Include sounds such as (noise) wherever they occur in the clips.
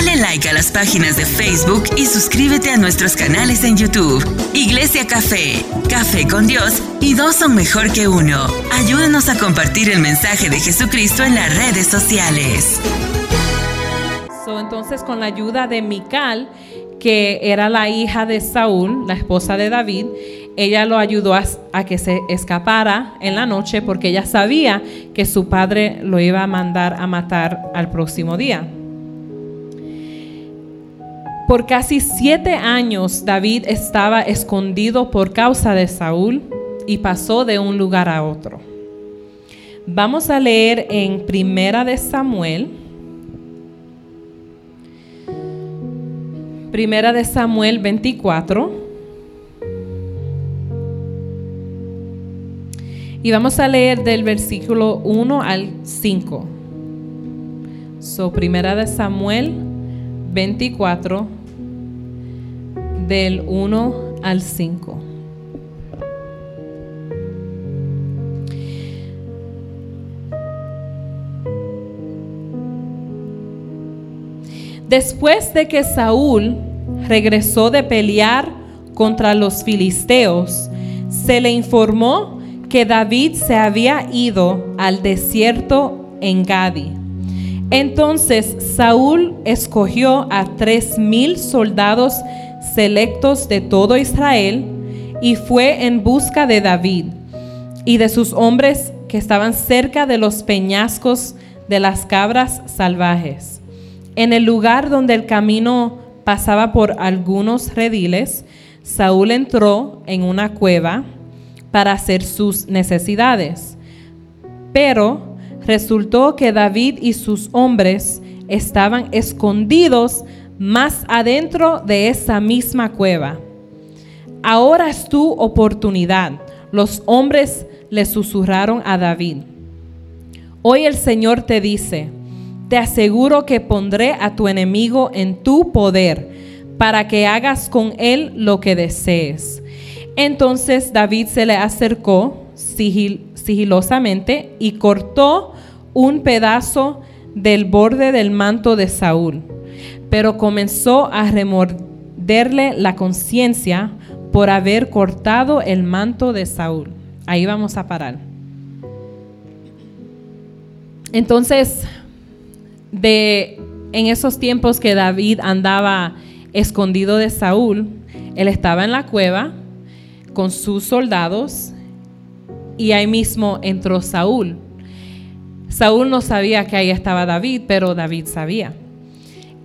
Dale like a las páginas de Facebook y suscríbete a nuestros canales en YouTube. Iglesia Café, Café con Dios y dos son mejor que uno. Ayúdanos a compartir el mensaje de Jesucristo en las redes sociales. entonces, con la ayuda de Mical, que era la hija de Saúl, la esposa de David, ella lo ayudó a, que se escapara en la noche porque ella sabía que su padre lo iba a mandar a matar al próximo día. Por casi siete años David estaba escondido por causa de Saúl y pasó de un lugar a otro. Vamos a leer en Primera de Samuel. Primera de Samuel 24. Y vamos a leer del versículo 1 al 5. So, primera de Samuel 24, del 1 al 5. Después de que Saúl regresó de pelear contra los filisteos, se le informó que David se había ido al desierto en Gadi. Entonces Saúl escogió a tres mil soldados selectos de todo Israel y fue en busca de David y de sus hombres que estaban cerca de los peñascos de las cabras salvajes. En el lugar donde el camino pasaba por algunos rediles, Saúl entró en una cueva para hacer sus necesidades. Pero resultó que David y sus hombres estaban escondidos más adentro de esa misma cueva. Ahora es tu oportunidad. Los hombres le susurraron a David. Hoy el Señor te dice, te aseguro que pondré a tu enemigo en tu poder para que hagas con él lo que desees. Entonces David se le acercó sigilosamente y cortó un pedazo del borde del manto de Saúl, pero comenzó a remorderle la conciencia por haber cortado el manto de Saúl. Ahí vamos a parar. Entonces, de en esos tiempos que David andaba escondido de Saúl, él estaba en la cueva con sus soldados y ahí mismo entró Saúl. Saúl no sabía que ahí estaba David, pero David sabía.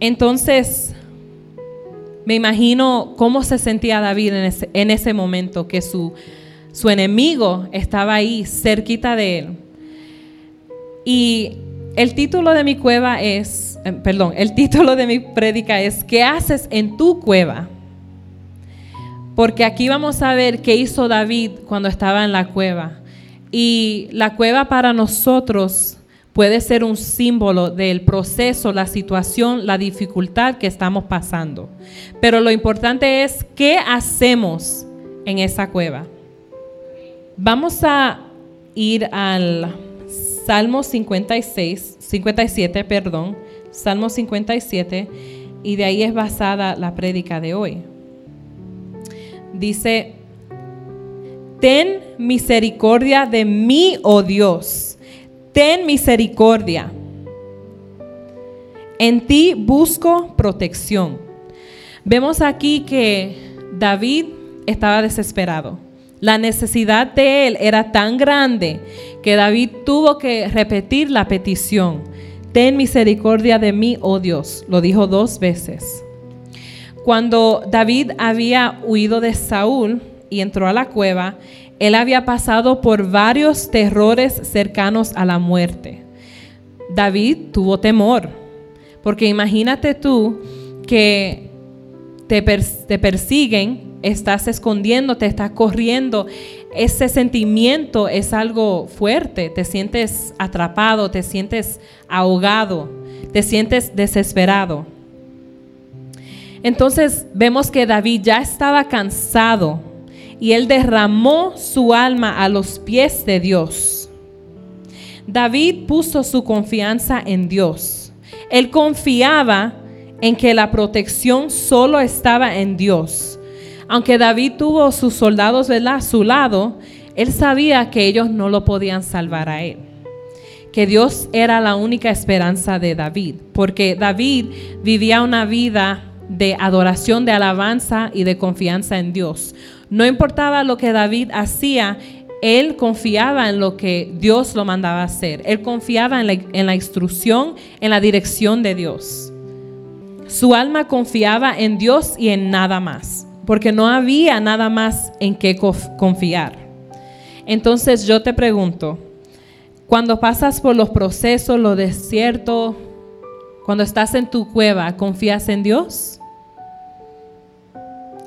Entonces, me imagino cómo se sentía David en ese, momento, que su, su enemigo estaba ahí cerquita de él. Y el título de mi cueva es, eh, perdón, el título de mi prédica es, ¿qué haces en tu cueva? Porque aquí vamos a ver qué hizo David cuando estaba en la cueva. Y la cueva para nosotros puede ser un símbolo del proceso, la situación, la dificultad que estamos pasando. Pero lo importante es qué hacemos en esa cueva. Vamos a ir al Salmo 56, 57, perdón, Salmo 57, y de ahí es basada la prédica de hoy dice, ten misericordia de mí, oh Dios, ten misericordia. En ti busco protección. Vemos aquí que David estaba desesperado. La necesidad de él era tan grande que David tuvo que repetir la petición. Ten misericordia de mí, oh Dios. Lo dijo dos veces. Cuando David había huido de Saúl y entró a la cueva, él había pasado por varios terrores cercanos a la muerte. David tuvo temor, porque imagínate tú que te, te persiguen, estás escondiéndote, estás corriendo. Ese sentimiento es algo fuerte, te sientes atrapado, te sientes ahogado, te sientes desesperado. Entonces vemos que David ya estaba cansado y él derramó su alma a los pies de Dios. David puso su confianza en Dios. Él confiaba en que la protección solo estaba en Dios. Aunque David tuvo sus soldados a su lado, él sabía que ellos no lo podían salvar a él. Que Dios era la única esperanza de David, porque David vivía una vida de adoración, de alabanza y de confianza en Dios. No importaba lo que David hacía, él confiaba en lo que Dios lo mandaba hacer. Él confiaba en la, en la, instrucción, en la dirección de Dios. Su alma confiaba en Dios y en nada más, porque no había nada más en qué confiar. Entonces yo te pregunto, cuando pasas por los procesos, los desiertos, cuando estás en tu cueva, ¿confías en Dios?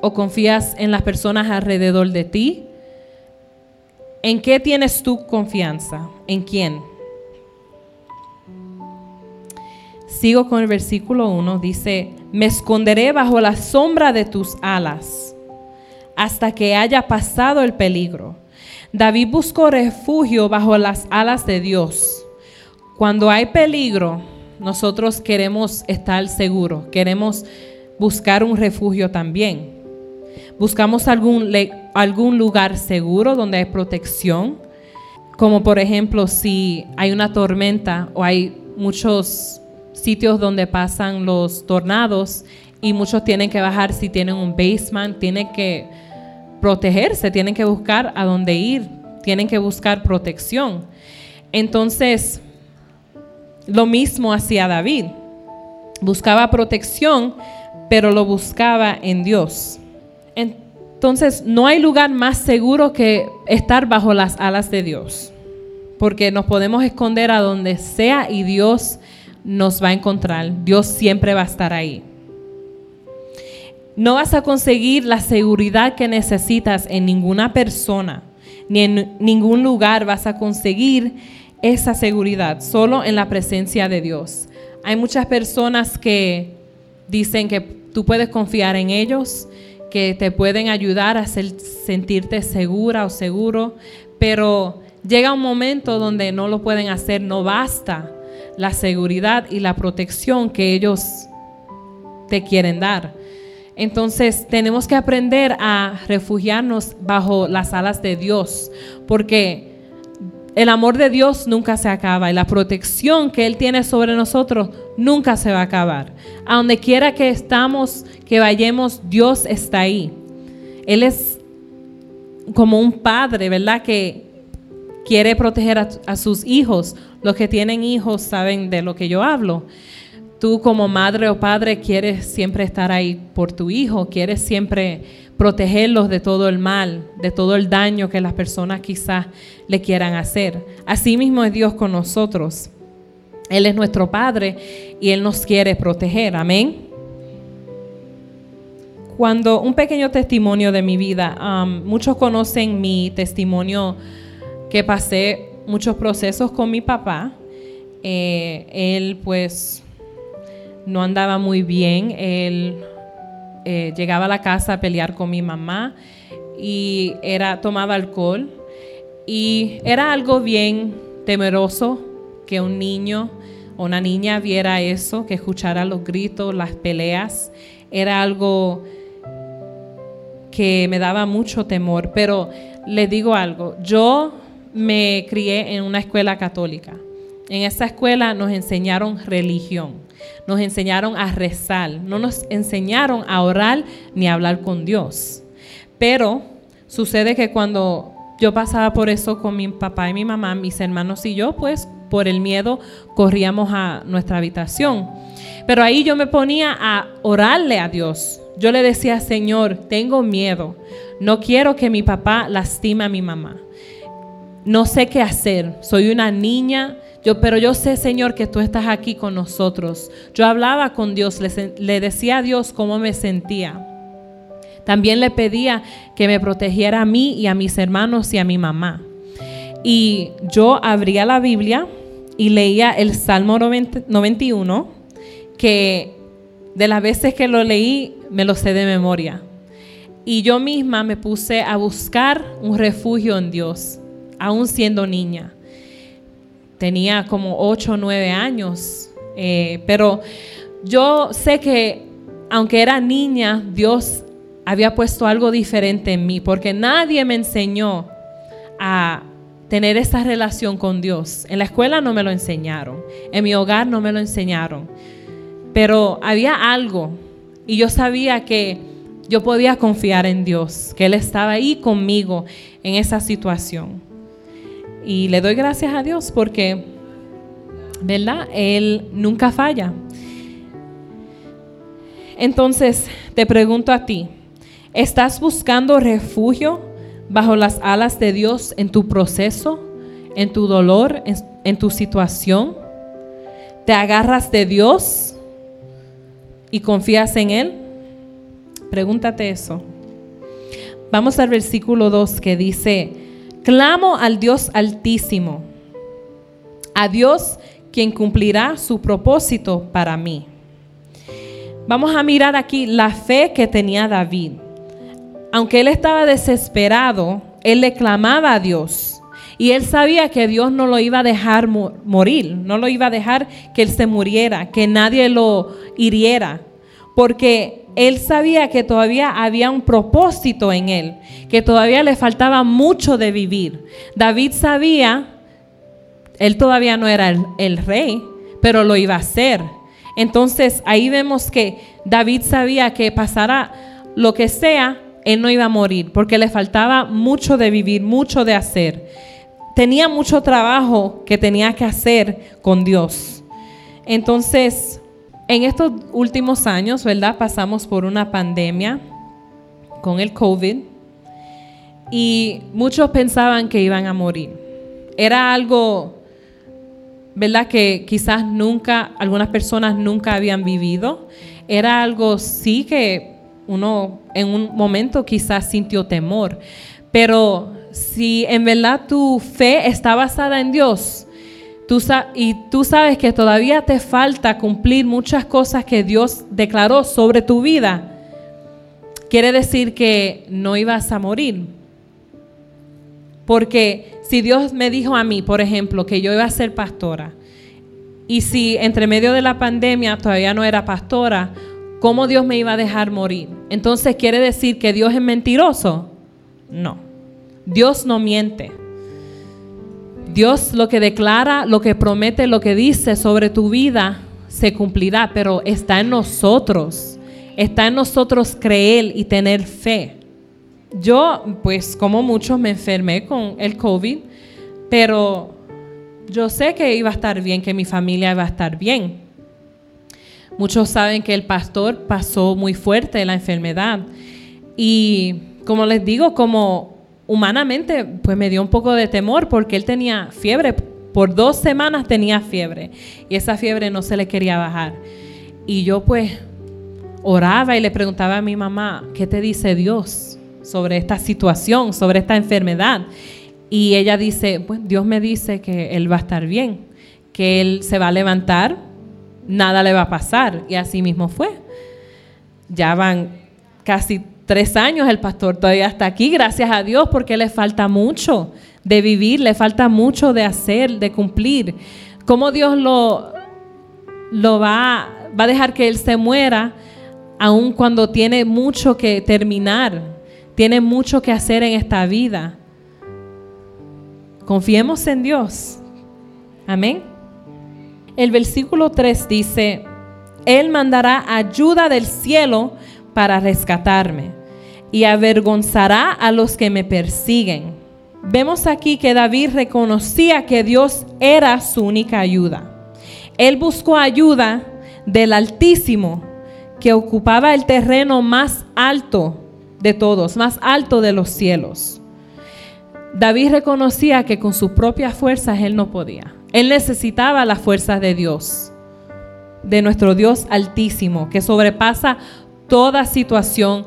¿O confías en las personas alrededor de ti? ¿En qué tienes tu confianza? ¿En quién? Sigo con el versículo 1, dice, me esconderé bajo la sombra de tus alas hasta que haya pasado el peligro. David buscó refugio bajo las alas de Dios. Cuando hay peligro, nosotros queremos estar seguros, queremos buscar un refugio también. Buscamos algún, algún lugar seguro donde hay protección, como por ejemplo si hay una tormenta o hay muchos sitios donde pasan los tornados y muchos tienen que bajar si tienen un basement, tienen que protegerse, tienen que buscar a dónde ir, tienen que buscar protección. Entonces, lo mismo hacía David. Buscaba protección, pero lo buscaba en Dios. Entonces, no hay lugar más seguro que estar bajo las alas de Dios, porque nos podemos esconder a donde sea y Dios nos va a encontrar. Dios siempre va a estar ahí. No vas a conseguir la seguridad que necesitas en ninguna persona, ni en ningún lugar vas a conseguir esa seguridad, solo en la presencia de Dios. Hay muchas personas que dicen que tú puedes confiar en ellos, que te pueden ayudar a sentirte segura o seguro, pero llega un momento donde no lo pueden hacer, no basta la seguridad y la protección que ellos te quieren dar. Entonces tenemos que aprender a refugiarnos bajo las alas de Dios, porque el amor de Dios nunca se acaba y la protección que Él tiene sobre nosotros nunca se va a acabar. A donde quiera que estamos, que vayamos, Dios está ahí. Él es como un padre, ¿verdad? Que quiere proteger a, sus hijos. Los que tienen hijos saben de lo que yo hablo. Tú como madre o padre quieres siempre estar ahí por tu hijo, quieres siempre protegerlos de todo el mal, de todo el daño que las personas quizás le quieran hacer. Así mismo es Dios con nosotros. Él es nuestro Padre y Él nos quiere proteger. Amén. Cuando un pequeño testimonio de mi vida, um, muchos conocen mi testimonio que pasé muchos procesos con mi papá. Eh, él pues no andaba muy bien. Él eh, llegaba a la casa a pelear con mi mamá y era tomaba alcohol y era algo bien temeroso que un niño o una niña viera eso, que escuchara los gritos, las peleas. Era algo que me daba mucho temor, pero le digo algo, yo me crié en una escuela católica. En esa escuela nos enseñaron religión, nos enseñaron a rezar, no nos enseñaron a orar ni a hablar con Dios. Pero sucede que cuando yo pasaba por eso con mi papá y mi mamá, mis hermanos y yo, pues por el miedo corríamos a nuestra habitación. Pero ahí yo me ponía a orarle a Dios. Yo le decía, Señor, tengo miedo. No quiero que mi papá lastime a mi mamá no sé qué hacer. Soy una niña, yo, pero yo sé, Señor, que tú estás aquí con nosotros. Yo hablaba con Dios, le, le decía a Dios cómo me sentía. También le pedía que me protegiera a mí y a mis hermanos y a mi mamá. Y yo abría la Biblia y leía el Salmo 91, que de las veces que lo leí me lo sé de memoria. Y yo misma me puse a buscar un refugio en Dios aún siendo niña. Tenía como 8 o 9 años, eh, pero yo sé que aunque era niña, Dios había puesto algo diferente en mí, porque nadie me enseñó a tener esa relación con Dios. En la escuela no me lo enseñaron, en mi hogar no me lo enseñaron, pero había algo y yo sabía que yo podía confiar en Dios, que Él estaba ahí conmigo en esa situación. Y le doy gracias a Dios porque, ¿verdad? Él nunca falla. Entonces, te pregunto a ti, ¿estás buscando refugio bajo las alas de Dios en tu proceso, en tu dolor, en, tu situación? ¿Te agarras de Dios y confías en Él? Pregúntate eso. Vamos al versículo 2 que dice, clamo al Dios altísimo, a Dios quien cumplirá su propósito para mí. Vamos a mirar aquí la fe que tenía David. Aunque él estaba desesperado, él le clamaba a Dios. Y él sabía que Dios no lo iba a dejar morir, no lo iba a dejar que él se muriera, que nadie lo hiriera. Porque él sabía que todavía había un propósito en él, que todavía le faltaba mucho de vivir. David sabía, él todavía no era el, rey, pero lo iba a hacer. Entonces ahí vemos que David sabía que pasara lo que sea, él no iba a morir, porque le faltaba mucho de vivir, mucho de hacer. Tenía mucho trabajo que tenía que hacer con Dios. Entonces, en estos últimos años, ¿verdad? Pasamos por una pandemia con el COVID y muchos pensaban que iban a morir. Era algo ¿verdad? Que quizás nunca, algunas personas nunca habían vivido. Era algo sí que uno en un momento quizás sintió temor, pero si en verdad tu fe está basada en Dios, y tú sabes que todavía te falta cumplir muchas cosas que Dios declaró sobre tu vida, quiere decir que no ibas a morir. Porque si Dios me dijo a mí, por ejemplo, que yo iba a ser pastora, y si entre medio de la pandemia todavía no era pastora, ¿cómo Dios me iba a dejar morir? Entonces, ¿quiere decir que Dios es mentiroso? No. Dios no miente. Dios lo que declara, lo que promete, lo que dice sobre tu vida, se cumplirá, pero está en nosotros. Está en nosotros creer y tener fe. Yo, pues como muchos, me enfermé con el COVID, pero yo sé que iba a estar bien, que mi familia iba a estar bien. Muchos saben que el pastor pasó muy fuerte la enfermedad. Y como les digo, como humanamente, pues me dio un poco de temor porque él tenía fiebre. Por dos semanas tenía fiebre y esa fiebre no se le quería bajar. Y yo pues oraba y le preguntaba a mi mamá, ¿qué te dice Dios? sobre esta situación, sobre esta enfermedad. Y ella dice, pues Dios me dice que él va a estar bien, que él se va a levantar, nada le va a pasar. Y así mismo fue. Ya van casi tres años, el pastor todavía está aquí, gracias a Dios, porque le falta mucho de vivir, le falta mucho de hacer, de cumplir. ¿Cómo Dios lo, lo va, va a dejar que él se muera, aun cuando tiene mucho que terminar? tiene mucho que hacer en esta vida. Confiemos en Dios. Amén. El versículo 3 dice, Él mandará ayuda del cielo para rescatarme y avergonzará a los que me persiguen. Vemos aquí que David reconocía que Dios era su única ayuda. Él buscó ayuda del Altísimo que ocupaba el terreno más alto de todos, más alto de los cielos. David reconocía que con sus propias fuerzas él no podía. Él necesitaba las fuerzas de Dios, de nuestro Dios altísimo, que sobrepasa toda situación,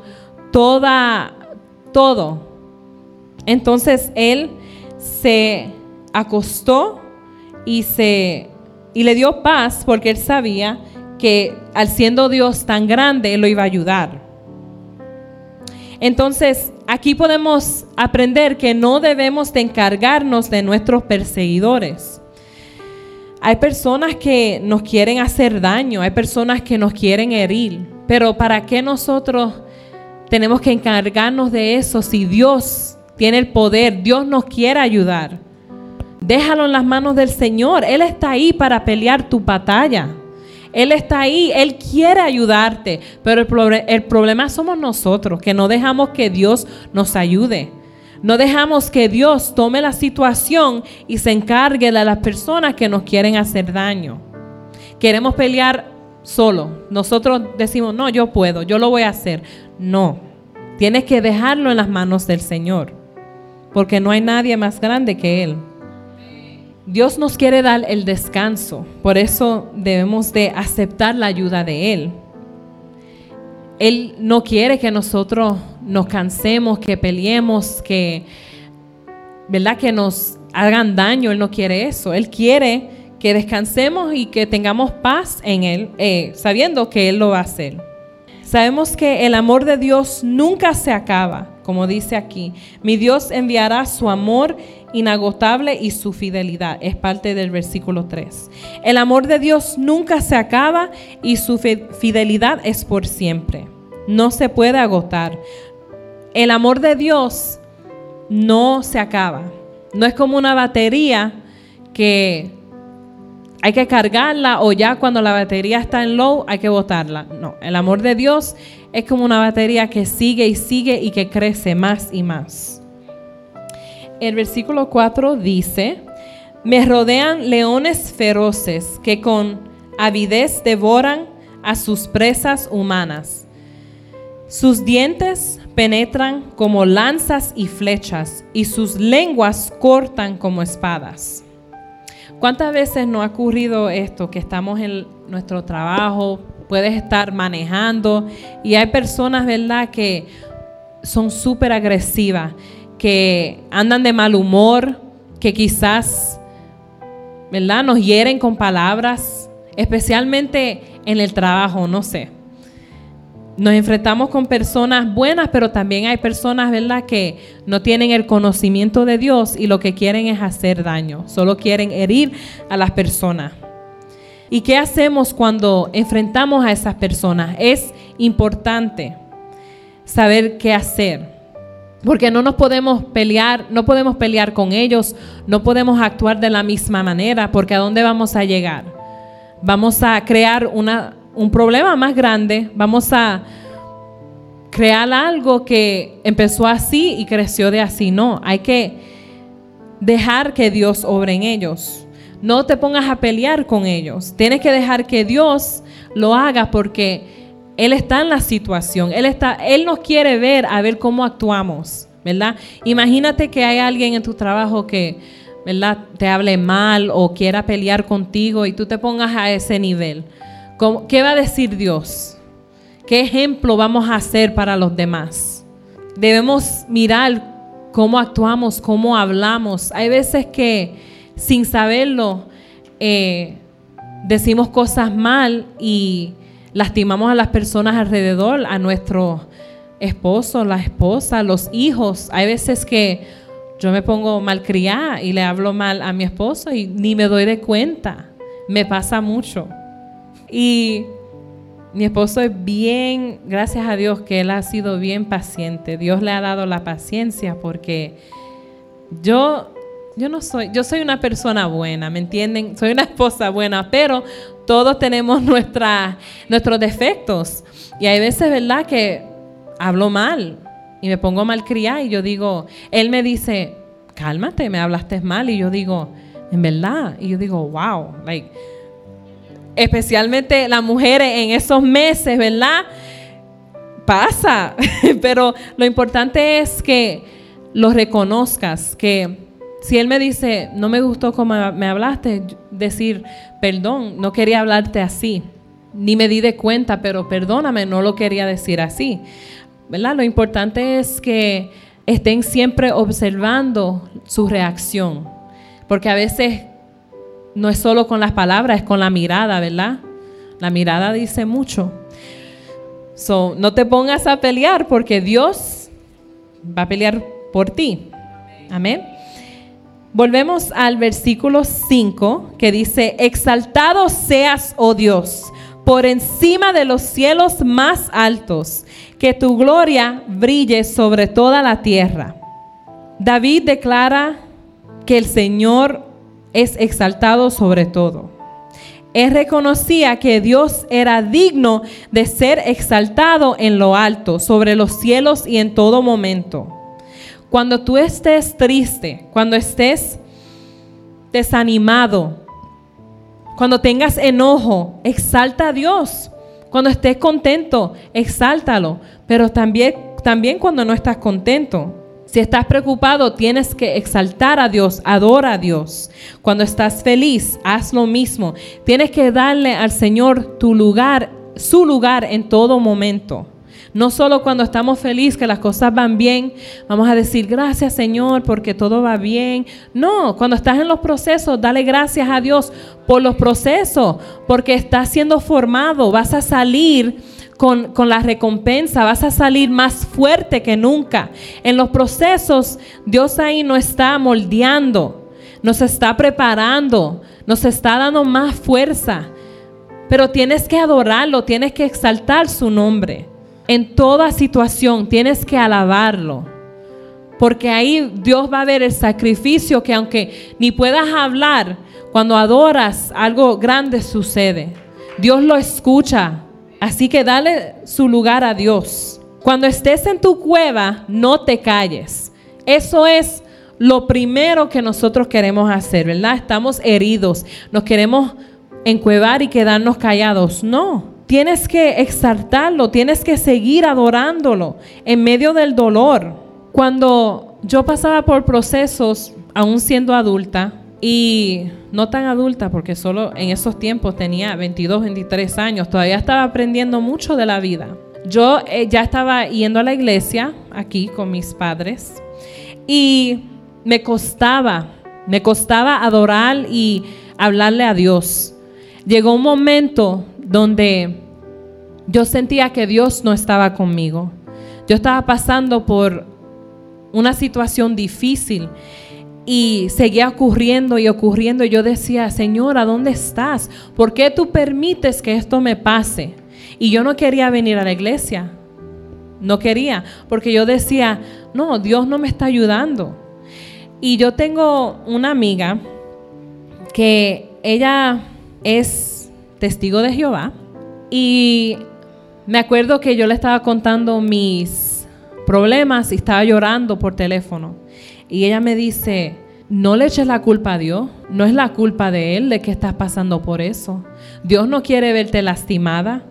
toda, todo. Entonces él se acostó y se y le dio paz porque él sabía que al siendo Dios tan grande él lo iba a ayudar. Entonces, aquí podemos aprender que no debemos de encargarnos de nuestros perseguidores. Hay personas que nos quieren hacer daño, hay personas que nos quieren herir, pero ¿para qué nosotros tenemos que encargarnos de eso si Dios tiene el poder, Dios nos quiere ayudar? Déjalo en las manos del Señor, Él está ahí para pelear tu batalla. Él está ahí, Él quiere ayudarte, pero el, el problema somos nosotros, que no dejamos que Dios nos ayude. No dejamos que Dios tome la situación y se encargue de las personas que nos quieren hacer daño. Queremos pelear solo. Nosotros decimos, no, yo puedo, yo lo voy a hacer. No, tienes que dejarlo en las manos del Señor, porque no hay nadie más grande que Él. Dios nos quiere dar el descanso, por eso debemos de aceptar la ayuda de Él. Él no quiere que nosotros nos cansemos, que peleemos, que, ¿verdad? Que nos hagan daño. Él no quiere eso. Él quiere que descansemos y que tengamos paz en Él, eh, sabiendo que Él lo va a hacer. Sabemos que el amor de Dios nunca se acaba, como dice aquí. Mi Dios enviará su amor inagotable y su fidelidad. Es parte del versículo 3. El amor de Dios nunca se acaba y su fidelidad es por siempre. No se puede agotar. El amor de Dios no se acaba. No es como una batería que hay que cargarla o ya cuando la batería está en low hay que botarla. No, el amor de Dios es como una batería que sigue y sigue y que crece más y más el versículo 4 dice, me rodean leones feroces que con avidez devoran a sus presas humanas. Sus dientes penetran como lanzas y flechas y sus lenguas cortan como espadas. ¿Cuántas veces no ha ocurrido esto? Que estamos en nuestro trabajo, puedes estar manejando y hay personas, ¿verdad?, que son súper agresivas que andan de mal humor, que quizás, ¿verdad? Nos hieren con palabras, especialmente en el trabajo, no sé. Nos enfrentamos con personas buenas, pero también hay personas, ¿verdad?, que no tienen el conocimiento de Dios y lo que quieren es hacer daño, solo quieren herir a las personas. ¿Y qué hacemos cuando enfrentamos a esas personas? Es importante saber qué hacer. Porque no nos podemos pelear, no podemos pelear con ellos, no podemos actuar de la misma manera, porque ¿a dónde vamos a llegar? Vamos a crear un problema más grande, vamos a crear algo que empezó así y creció de así. No, hay que dejar que Dios obre en ellos. No te pongas a pelear con ellos. Tienes que dejar que Dios lo haga porque él está en la situación, Él, está, Él nos quiere ver a ver cómo actuamos, ¿verdad? Imagínate que hay alguien en tu trabajo que, ¿verdad? Te hable mal o quiera pelear contigo y tú te pongas a ese nivel. ¿Qué va a decir Dios? ¿Qué ejemplo vamos a hacer para los demás? Debemos mirar cómo actuamos, cómo hablamos. Hay veces que sin saberlo eh, decimos cosas mal y lastimamos a las personas alrededor, a nuestro esposo, la esposa, los hijos. Hay veces que yo me pongo malcriada y le hablo mal a mi esposo y ni me doy de cuenta. Me pasa mucho. Y mi esposo es bien, gracias a Dios que él ha sido bien paciente. Dios le ha dado la paciencia porque yo yo no soy, yo soy una persona buena, ¿me entienden? Soy una esposa buena, pero todos tenemos (laughs) nuestra, nuestros defectos. Y hay veces, ¿verdad?, que hablo mal y me pongo mal criada y yo digo, él me dice, cálmate, me hablaste mal. Y yo digo, en verdad. Y yo digo, wow, like, especialmente las mujeres en esos meses, ¿verdad? Pasa, (laughs) pero lo importante es que lo reconozcas, que si él me dice, no me gustó como me hablaste, decir, perdón, no quería hablarte así, ni me di de cuenta, pero perdóname, no lo quería decir así. ¿Verdad? Lo importante es que estén siempre observando su reacción, porque a veces no es solo con las palabras, es con la mirada, ¿verdad? La mirada dice mucho. So, no te pongas a pelear porque Dios va a pelear por ti. Amén. Volvemos al versículo 5 que dice, exaltado seas, oh Dios, por encima de los cielos más altos, que tu gloria brille sobre toda la tierra. David declara que el Señor es exaltado sobre todo. Él reconocía que Dios era digno de ser exaltado en lo alto, sobre los cielos y en todo momento. Cuando tú estés triste, cuando estés desanimado, cuando tengas enojo, exalta a Dios. Cuando estés contento, exáltalo. Pero también, también cuando no estás contento, si estás preocupado, tienes que exaltar a Dios, adora a Dios. Cuando estás feliz, haz lo mismo. Tienes que darle al Señor tu lugar, su lugar en todo momento. No solo cuando estamos felices, que las cosas van bien, vamos a decir gracias Señor porque todo va bien. No, cuando estás en los procesos, dale gracias a Dios por los procesos, porque estás siendo formado, vas a salir con, con, la recompensa, vas a salir más fuerte que nunca. En los procesos, Dios ahí no está moldeando, nos está preparando, nos está dando más fuerza. Pero tienes que adorarlo, tienes que exaltar su nombre. En toda situación tienes que alabarlo. Porque ahí Dios va a ver el sacrificio que aunque ni puedas hablar, cuando adoras algo grande sucede. Dios lo escucha. Así que dale su lugar a Dios. Cuando estés en tu cueva, no te calles. Eso es lo primero que nosotros queremos hacer, ¿verdad? Estamos heridos, nos queremos encuevar y quedarnos callados. No, Tienes que exaltarlo, tienes que seguir adorándolo en medio del dolor. Cuando yo pasaba por procesos, aún siendo adulta, y no tan adulta porque solo en esos tiempos tenía 22, 23 años, todavía estaba aprendiendo mucho de la vida. Yo eh, ya estaba yendo a la iglesia aquí con mis padres y me costaba, me costaba adorar y hablarle a Dios. Llegó un momento donde yo sentía que Dios no estaba conmigo. Yo estaba pasando por una situación difícil y seguía ocurriendo y ocurriendo. Y yo decía, Señor, ¿a dónde estás? ¿Por qué tú permites que esto me pase? Y yo no quería venir a la iglesia. No quería, porque yo decía, no, Dios no me está ayudando. Y yo tengo una amiga que ella es testigo de Jehová y me acuerdo que yo le estaba contando mis problemas y estaba llorando por teléfono. Y ella me dice, no le eches la culpa a Dios, no es la culpa de Él de que estás pasando por eso. Dios no quiere verte lastimada,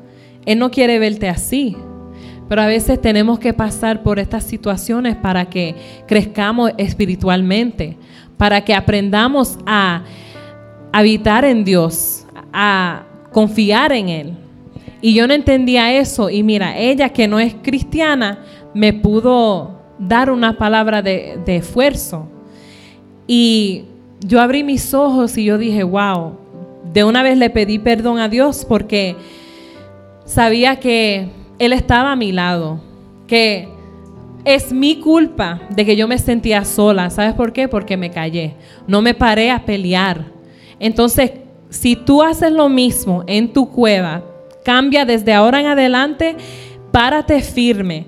Él no quiere verte así. Pero a veces tenemos que pasar por estas situaciones para que crezcamos espiritualmente, para que aprendamos a habitar en Dios, a confiar en Él. Y yo no entendía eso. Y mira, ella que no es cristiana me pudo dar una palabra de, esfuerzo. Y yo abrí mis ojos y yo dije, wow, de una vez le pedí perdón a Dios porque sabía que Él estaba a mi lado, que es mi culpa de que yo me sentía sola. ¿Sabes por qué? Porque me callé. No me paré a pelear. Entonces, si tú haces lo mismo en tu cueva, Cambia desde ahora en adelante, párate firme,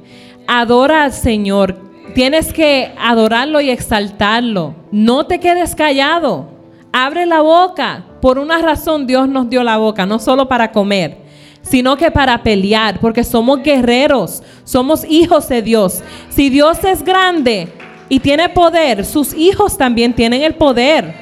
adora al Señor. Tienes que adorarlo y exaltarlo. No te quedes callado. Abre la boca. Por una razón Dios nos dio la boca, no solo para comer, sino que para pelear, porque somos guerreros, somos hijos de Dios. Si Dios es grande y tiene poder, sus hijos también tienen el poder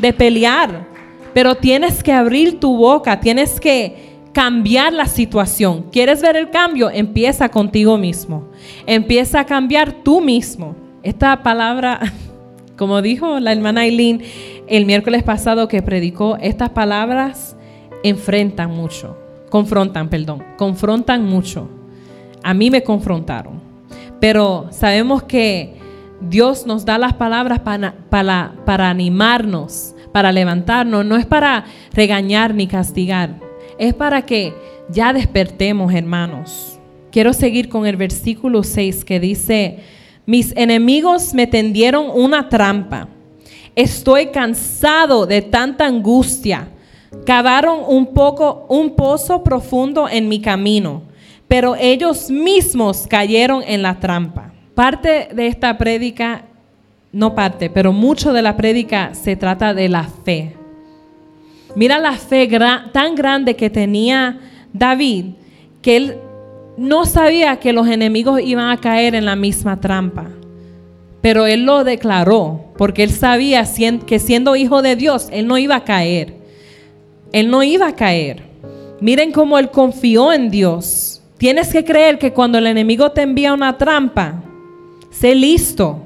de pelear. Pero tienes que abrir tu boca, tienes que cambiar la situación. ¿Quieres ver el cambio? Empieza contigo mismo. Empieza a cambiar tú mismo. Esta palabra, (laughs) como dijo la hermana Aileen el miércoles pasado que predicó, estas palabras enfrentan mucho, confrontan, perdón, confrontan mucho. A mí me confrontaron. Pero sabemos que Dios nos da las palabras para, para, para animarnos, para levantarnos. No es para regañar ni castigar es para que ya despertemos, hermanos. Quiero seguir con el versículo 6 que dice, mis enemigos me tendieron una trampa. Estoy cansado de tanta angustia. Cavaron un poco un pozo profundo en mi camino, pero ellos mismos cayeron en la trampa. Parte de esta prédica, no parte, pero mucho de la prédica se trata de la fe. Mira la fe tan grande que tenía David, que él no sabía que los enemigos iban a caer en la misma trampa. Pero él lo declaró, porque él sabía que siendo hijo de Dios, él no iba a caer. Él no iba a caer. Miren cómo él confió en Dios. Tienes que creer que cuando el enemigo te envía una trampa, sé listo.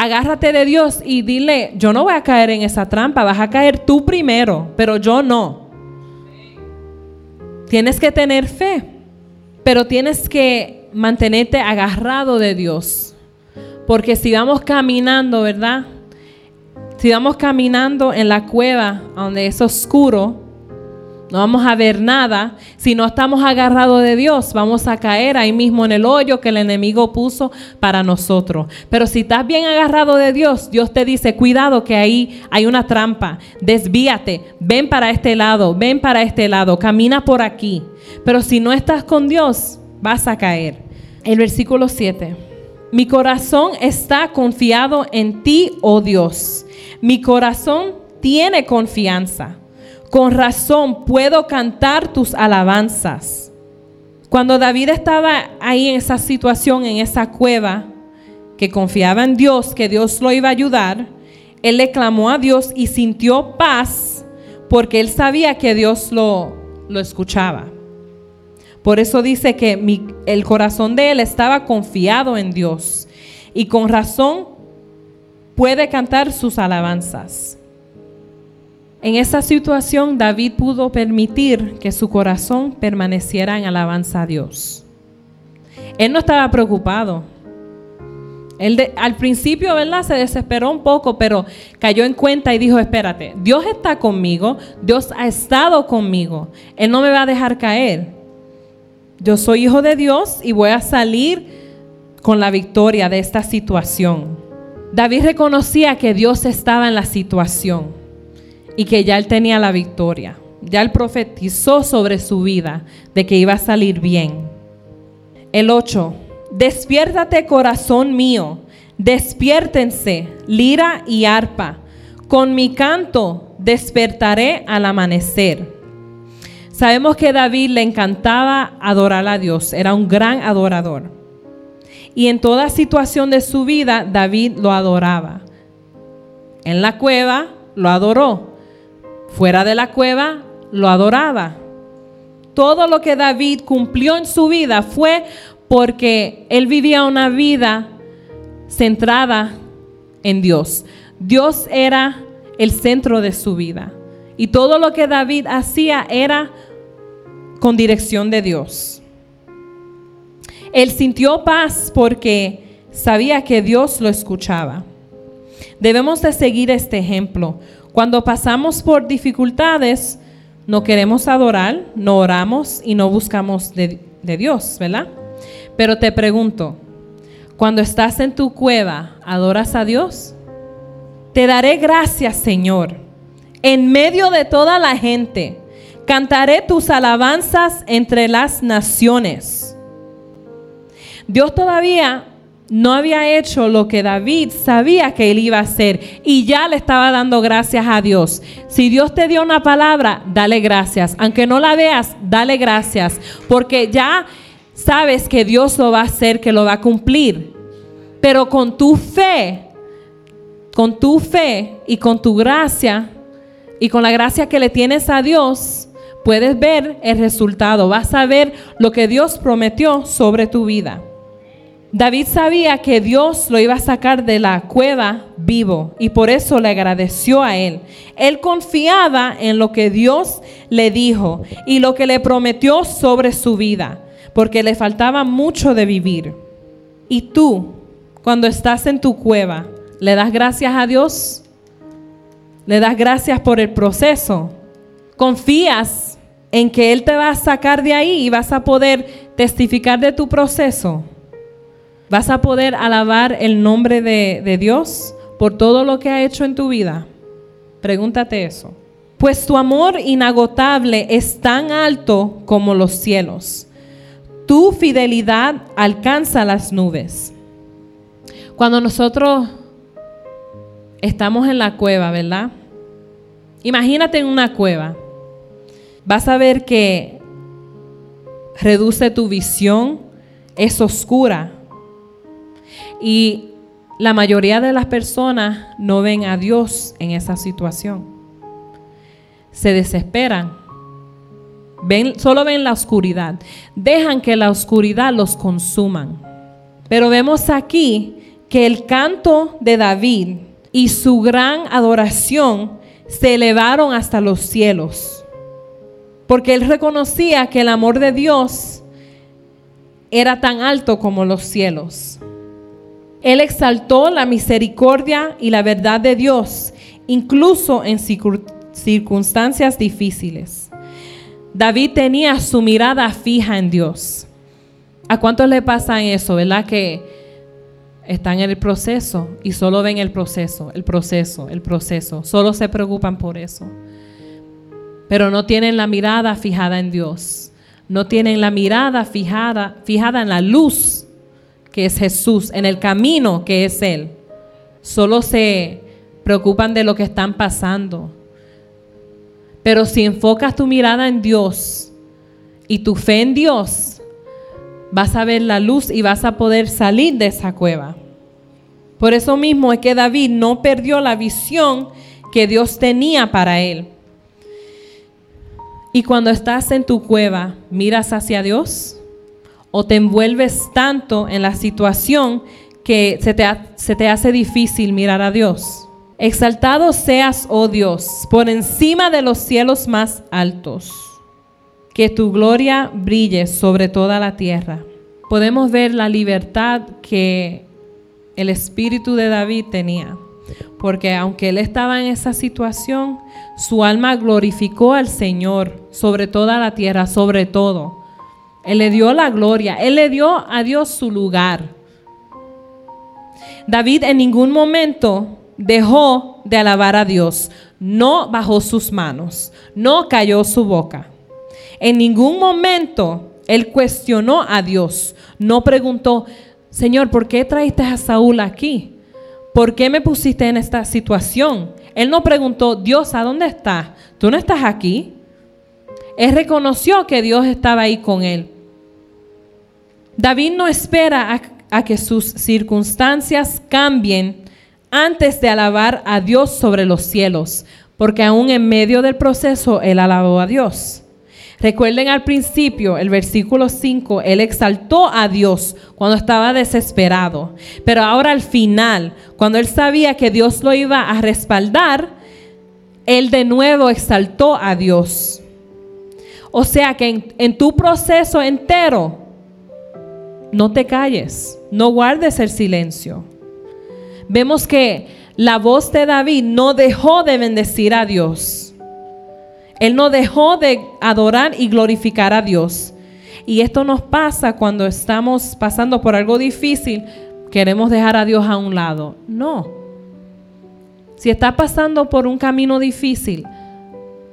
Agárrate de Dios y dile, yo no voy a caer en esa trampa, vas a caer tú primero, pero yo no. Tienes que tener fe, pero tienes que mantenerte agarrado de Dios. Porque si vamos caminando, ¿verdad? Si vamos caminando en la cueva donde es oscuro, no vamos a ver nada. Si no estamos agarrados de Dios, vamos a caer ahí mismo en el hoyo que el enemigo puso para nosotros. Pero si estás bien agarrado de Dios, Dios te dice, cuidado que ahí hay una trampa. Desvíate, ven para este lado, ven para este lado, camina por aquí. Pero si no estás con Dios, vas a caer. El versículo 7. Mi corazón está confiado en ti, oh Dios. Mi corazón tiene confianza. Con razón puedo cantar tus alabanzas. Cuando David estaba ahí en esa situación, en esa cueva, que confiaba en Dios, que Dios lo iba a ayudar, él le clamó a Dios y sintió paz porque él sabía que Dios lo, lo escuchaba. Por eso dice que el corazón de él estaba confiado en Dios y con razón puede cantar sus alabanzas. En esa situación David pudo permitir que su corazón permaneciera en alabanza a Dios. Él no estaba preocupado. Él al principio, ¿verdad? Se desesperó un poco, pero cayó en cuenta y dijo, espérate, Dios está conmigo, Dios ha estado conmigo, Él no me va a dejar caer. Yo soy hijo de Dios y voy a salir con la victoria de esta situación. David reconocía que Dios estaba en la situación y que ya él tenía la victoria. Ya él profetizó sobre su vida de que iba a salir bien. El 8. Despiértate corazón mío, despiértense, lira y arpa. Con mi canto despertaré al amanecer. Sabemos que David le encantaba adorar a Dios, era un gran adorador. Y en toda situación de su vida, David lo adoraba. En la cueva lo adoró, Fuera de la cueva lo adoraba. Todo lo que David cumplió en su vida fue porque él vivía una vida centrada en Dios. Dios era el centro de su vida. Y todo lo que David hacía era con dirección de Dios. Él sintió paz porque sabía que Dios lo escuchaba. Debemos de seguir este ejemplo. Cuando pasamos por dificultades, no queremos adorar, no oramos y no buscamos de, Dios, ¿verdad? Pero te pregunto, cuando estás en tu cueva, ¿adoras a Dios? Te daré gracias, Señor, en medio de toda la gente. Cantaré tus alabanzas entre las naciones. Dios todavía no había hecho lo que David sabía que él iba a hacer y ya le estaba dando gracias a Dios. Si Dios te dio una palabra, dale gracias. Aunque no la veas, dale gracias. Porque ya sabes que Dios lo va a hacer, que lo va a cumplir. Pero con tu fe, con tu fe y con tu gracia y con la gracia que le tienes a Dios, puedes ver el resultado. Vas a ver lo que Dios prometió sobre tu vida. David sabía que Dios lo iba a sacar de la cueva vivo y por eso le agradeció a él. Él confiaba en lo que Dios le dijo y lo que le prometió sobre su vida, porque le faltaba mucho de vivir. Y tú, cuando estás en tu cueva, ¿le das gracias a Dios? ¿Le das gracias por el proceso? ¿Confías en que Él te va a sacar de ahí y vas a poder testificar de tu proceso? ¿Vas a poder alabar el nombre de, Dios por todo lo que ha hecho en tu vida? Pregúntate eso. Pues tu amor inagotable es tan alto como los cielos. Tu fidelidad alcanza las nubes. Cuando nosotros estamos en la cueva, ¿verdad? Imagínate en una cueva. Vas a ver que reduce tu visión, es oscura. Y la mayoría de las personas no ven a Dios en esa situación. Se desesperan. Ven, solo ven la oscuridad. Dejan que la oscuridad los consuman. Pero vemos aquí que el canto de David y su gran adoración se elevaron hasta los cielos. Porque él reconocía que el amor de Dios era tan alto como los cielos. Él exaltó la misericordia y la verdad de Dios, incluso en circunstancias difíciles. David tenía su mirada fija en Dios. ¿A cuántos le pasa eso, verdad? Que están en el proceso y solo ven el proceso, el proceso, el proceso. Solo se preocupan por eso. Pero no tienen la mirada fijada en Dios. No tienen la mirada fijada, fijada en la luz que es Jesús, en el camino que es Él. Solo se preocupan de lo que están pasando. Pero si enfocas tu mirada en Dios y tu fe en Dios, vas a ver la luz y vas a poder salir de esa cueva. Por eso mismo es que David no perdió la visión que Dios tenía para él. Y cuando estás en tu cueva, ¿miras hacia Dios? ¿O te envuelves tanto en la situación que se te, se te hace difícil mirar a Dios? Exaltado seas, oh Dios, por encima de los cielos más altos. Que tu gloria brille sobre toda la tierra podemos ver la libertad que el espíritu de David tenía. Porque aunque él estaba en esa situación, su alma glorificó al Señor sobre toda la tierra, sobre todo. Él le dio la gloria, él le dio a Dios su lugar. David en ningún momento dejó de alabar a Dios, no bajó sus manos, no cayó su boca. En ningún momento él cuestionó a Dios, no preguntó, Señor, ¿por qué traiste a Saúl aquí? ¿Por qué me pusiste en esta situación? Él no preguntó, Dios, ¿a dónde estás? ¿Tú no estás aquí? Él reconoció que Dios estaba ahí con él. David no espera a, que sus circunstancias cambien antes de alabar a Dios sobre los cielos, porque aún en medio del proceso él alabó a Dios. Recuerden al principio, el versículo 5, él exaltó a Dios cuando estaba desesperado. Pero ahora al final, cuando él sabía que Dios lo iba a respaldar, él de nuevo exaltó a Dios. O sea que en, tu proceso entero, no te calles, no guardes el silencio. Vemos que la voz de David no dejó de bendecir a Dios. Él no dejó de adorar y glorificar a Dios. Y esto nos pasa cuando estamos pasando por algo difícil, queremos dejar a Dios a un lado. No. Si estás pasando por un camino difícil,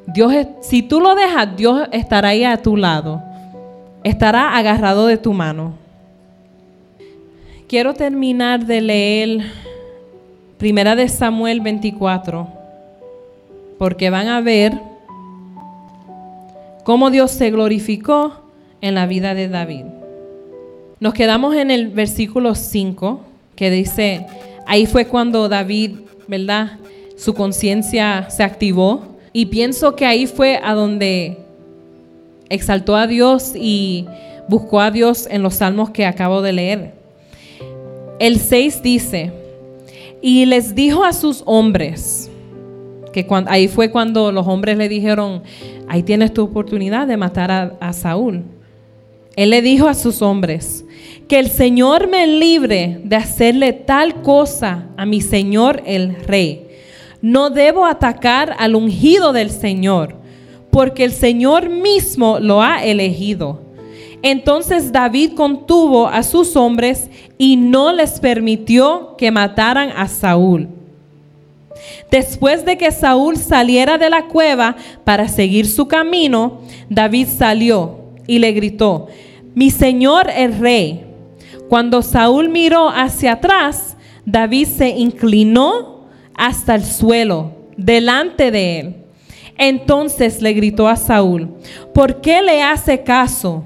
Dios, si tú lo dejas, Dios estará ahí a tu lado. Estará agarrado de tu mano. Quiero terminar de leer Primera de Samuel 24, porque van a ver cómo Dios se glorificó en la vida de David. Nos quedamos en el versículo 5 que dice, ahí fue cuando David, ¿verdad? Su conciencia se activó y pienso que ahí fue a donde exaltó a Dios y buscó a Dios en los salmos que acabo de leer. El 6 dice, y les dijo a sus hombres, que ahí fue cuando los hombres le dijeron, ahí tienes tu oportunidad de matar a, a Saúl. Él le dijo a sus hombres, que el Señor me libre de hacerle tal cosa a mi Señor el rey. No debo atacar al ungido del Señor, porque el Señor mismo lo ha elegido. Entonces David contuvo a sus hombres y no les permitió que mataran a Saúl. Después de que Saúl saliera de la cueva para seguir su camino, David salió y le gritó, mi señor el rey. Cuando Saúl miró hacia atrás, David se inclinó hasta el suelo delante de él. Entonces le gritó a Saúl, ¿por qué le hace caso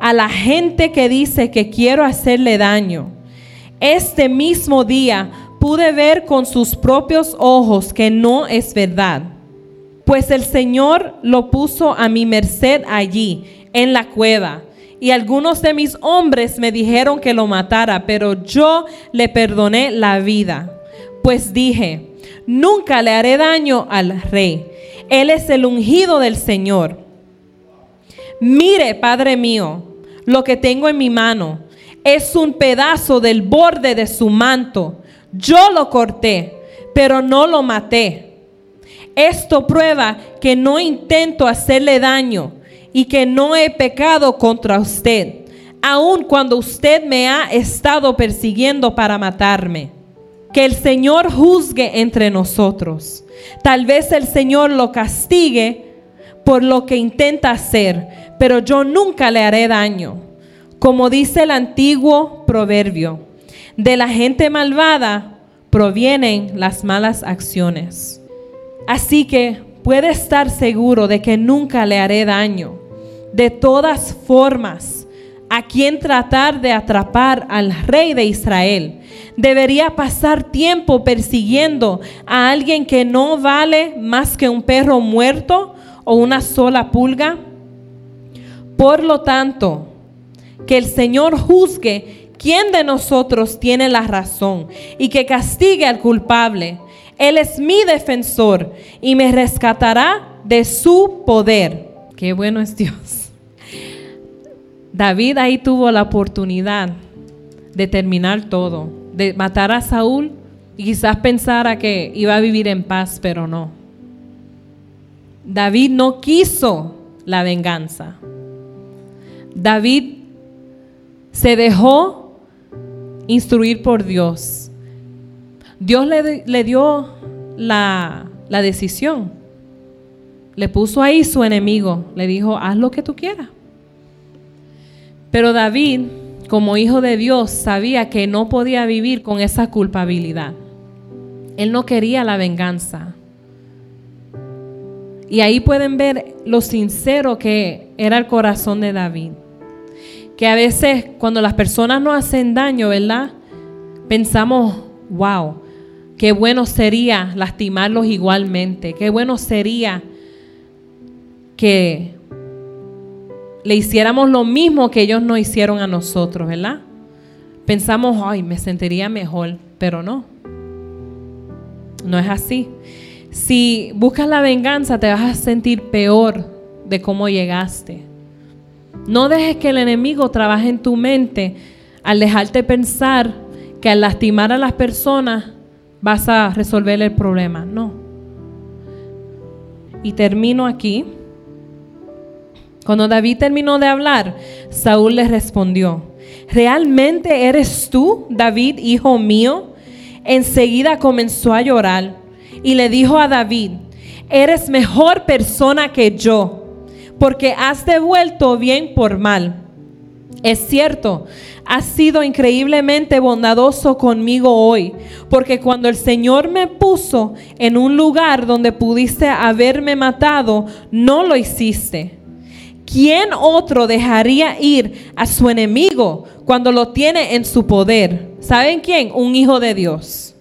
a la gente que dice que quiero hacerle daño? Este mismo día pude ver con sus propios ojos que no es verdad, pues el Señor lo puso a mi merced allí, en la cueva. Y algunos de mis hombres me dijeron que lo matara, pero yo le perdoné la vida. Pues dije, nunca le haré daño al rey. Él es el ungido del Señor. Mire, Padre mío, lo que tengo en mi mano es un pedazo del borde de su manto. Yo lo corté, pero no lo maté. Esto prueba que no intento hacerle daño y que no he pecado contra usted, aun cuando usted me ha estado persiguiendo para matarme. Que el Señor juzgue entre nosotros. Tal vez el Señor lo castigue por lo que intenta hacer, pero yo nunca le haré daño. Como dice el antiguo proverbio, de la gente malvada provienen las malas acciones. Así que puede estar seguro de que nunca le haré daño. De todas formas, a quien tratar de atrapar al rey de Israel, debería pasar tiempo persiguiendo a alguien que no vale más que un perro muerto o una sola pulga. Por lo tanto, que el Señor juzgue quién de nosotros tiene la razón y que castigue al culpable. Él es mi defensor y me rescatará de su poder. Qué bueno es Dios. David ahí tuvo la oportunidad de terminar todo, de matar a Saúl y quizás pensara que iba a vivir en paz, pero no. David no quiso la venganza. David se dejó instruir por Dios. Dios le, dio la, decisión. Le puso ahí su enemigo. Le dijo, haz lo que tú quieras. Pero David, como hijo de Dios, sabía que no podía vivir con esa culpabilidad. Él no quería la venganza. Y ahí pueden ver lo sincero que era el corazón de David que a veces cuando las personas nos hacen daño, ¿verdad? Pensamos, wow, qué bueno sería lastimarlos igualmente, qué bueno sería que le hiciéramos lo mismo que ellos nos hicieron a nosotros, ¿verdad? Pensamos, ay, me sentiría mejor, pero no. No es así. Si buscas la venganza, te vas a sentir peor de cómo llegaste. No dejes que el enemigo trabaje en tu mente al dejarte pensar que al lastimar a las personas vas a resolver el problema. No. Y termino aquí. Cuando David terminó de hablar, Saúl le respondió, ¿realmente eres tú, David, hijo mío? Enseguida comenzó a llorar y le dijo a David, eres mejor persona que yo porque has devuelto bien por mal. Es cierto, has sido increíblemente bondadoso conmigo hoy, porque cuando el Señor me puso en un lugar donde pudiste haberme matado, no lo hiciste. ¿Quién otro dejaría ir a su enemigo cuando lo tiene en su poder? ¿Saben quién? Un hijo de Dios.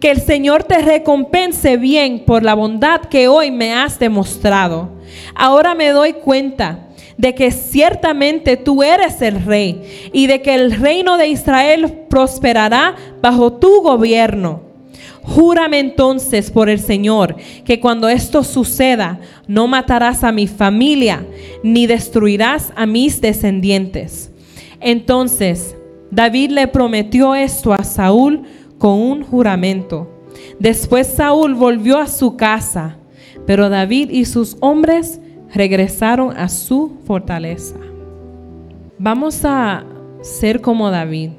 Que el Señor te recompense bien por la bondad que hoy me has demostrado. Ahora me doy cuenta de que ciertamente tú eres el rey y de que el reino de Israel prosperará bajo tu gobierno. Júrame entonces por el Señor que cuando esto suceda no matarás a mi familia ni destruirás a mis descendientes. Entonces David le prometió esto a Saúl con un juramento. Después Saúl volvió a su casa, pero David y sus hombres regresaron a su fortaleza. Vamos a ser como David,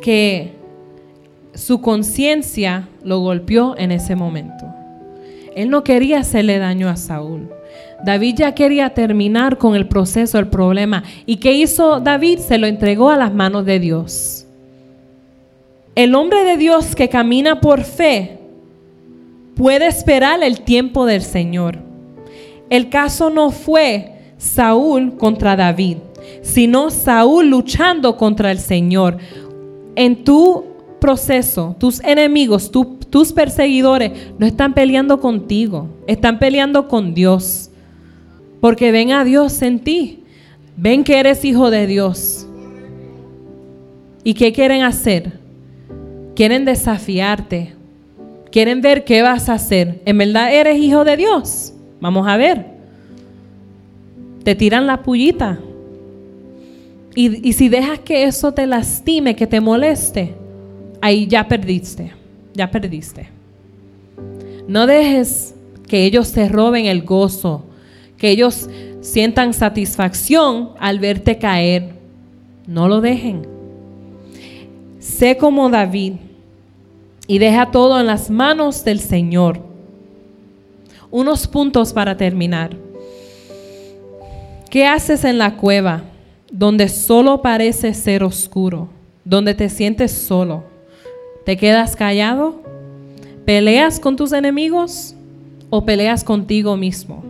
que su conciencia lo golpeó en ese momento. Él no quería hacerle daño a Saúl. David ya quería terminar con el proceso, el problema. ¿Y qué hizo David? Se lo entregó a las manos de Dios. El hombre de Dios que camina por fe puede esperar el tiempo del Señor. El caso no fue Saúl contra David, sino Saúl luchando contra el Señor. En tu proceso, tus enemigos, tus perseguidores no están peleando contigo, están peleando con Dios. Porque ven a Dios en ti. Ven que eres hijo de Dios. ¿Y qué quieren hacer? Quieren desafiarte. Quieren ver qué vas a hacer. ¿En verdad eres hijo de Dios? Vamos a ver. Te tiran la pullita. Y, y si dejas que eso te lastime, que te moleste, ahí ya perdiste. Ya perdiste. No dejes que ellos te roben el gozo, que ellos sientan satisfacción al verte caer. No lo dejen. Sé como David y deja todo en las manos del Señor. Unos puntos para terminar. ¿Qué haces en la cueva donde solo parece ser oscuro, donde te sientes solo? ¿Te quedas callado? ¿Peleas con tus enemigos o peleas contigo mismo?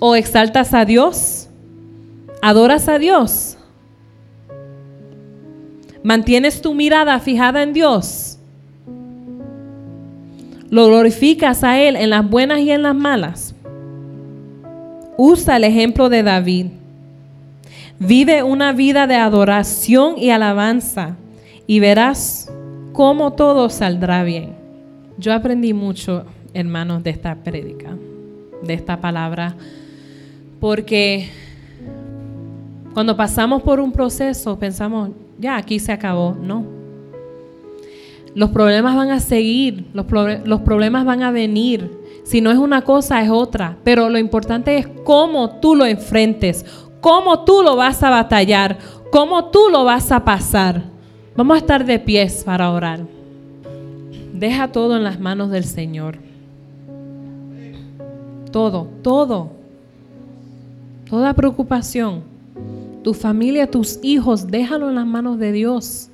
¿O exaltas a Dios? ¿Adoras a Dios? ¿Mantienes tu mirada fijada en Dios? ¿Lo glorificas a Él en las buenas y en las malas? Usa el ejemplo de David. Vive una vida de adoración y alabanza y verás cómo todo saldrá bien. Yo aprendí mucho, hermanos, de esta prédica, de esta palabra porque cuando pasamos por un proceso pensamos, ya, aquí se acabó. No. Los problemas van a seguir, los, los problemas van a venir. Si no es una cosa, es otra. Pero lo importante es cómo tú lo enfrentes, cómo tú lo vas a batallar, cómo tú lo vas a pasar. Vamos a estar de pies para orar. Deja todo en las manos del Señor. Todo, todo toda preocupación, tu familia, tus hijos, déjalo en las manos de Dios.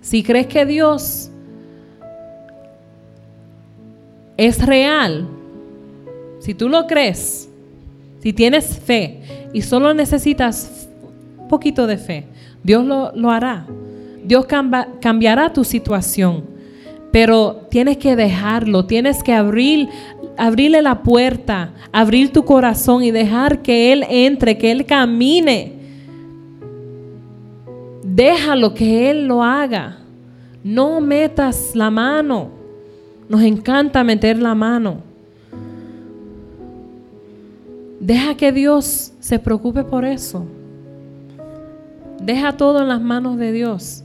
Si crees que Dios es real, si tú lo crees, si tienes fe y solo necesitas un poquito de fe, Dios lo, hará. Dios cambiará tu situación. Pero tienes que dejarlo, tienes que abrir abrirle la puerta, abrir tu corazón y dejar que Él entre, que Él camine. Déjalo que Él lo haga. No metas la mano. Nos encanta meter la mano. Deja que Dios se preocupe por eso. Deja todo en las manos de Dios.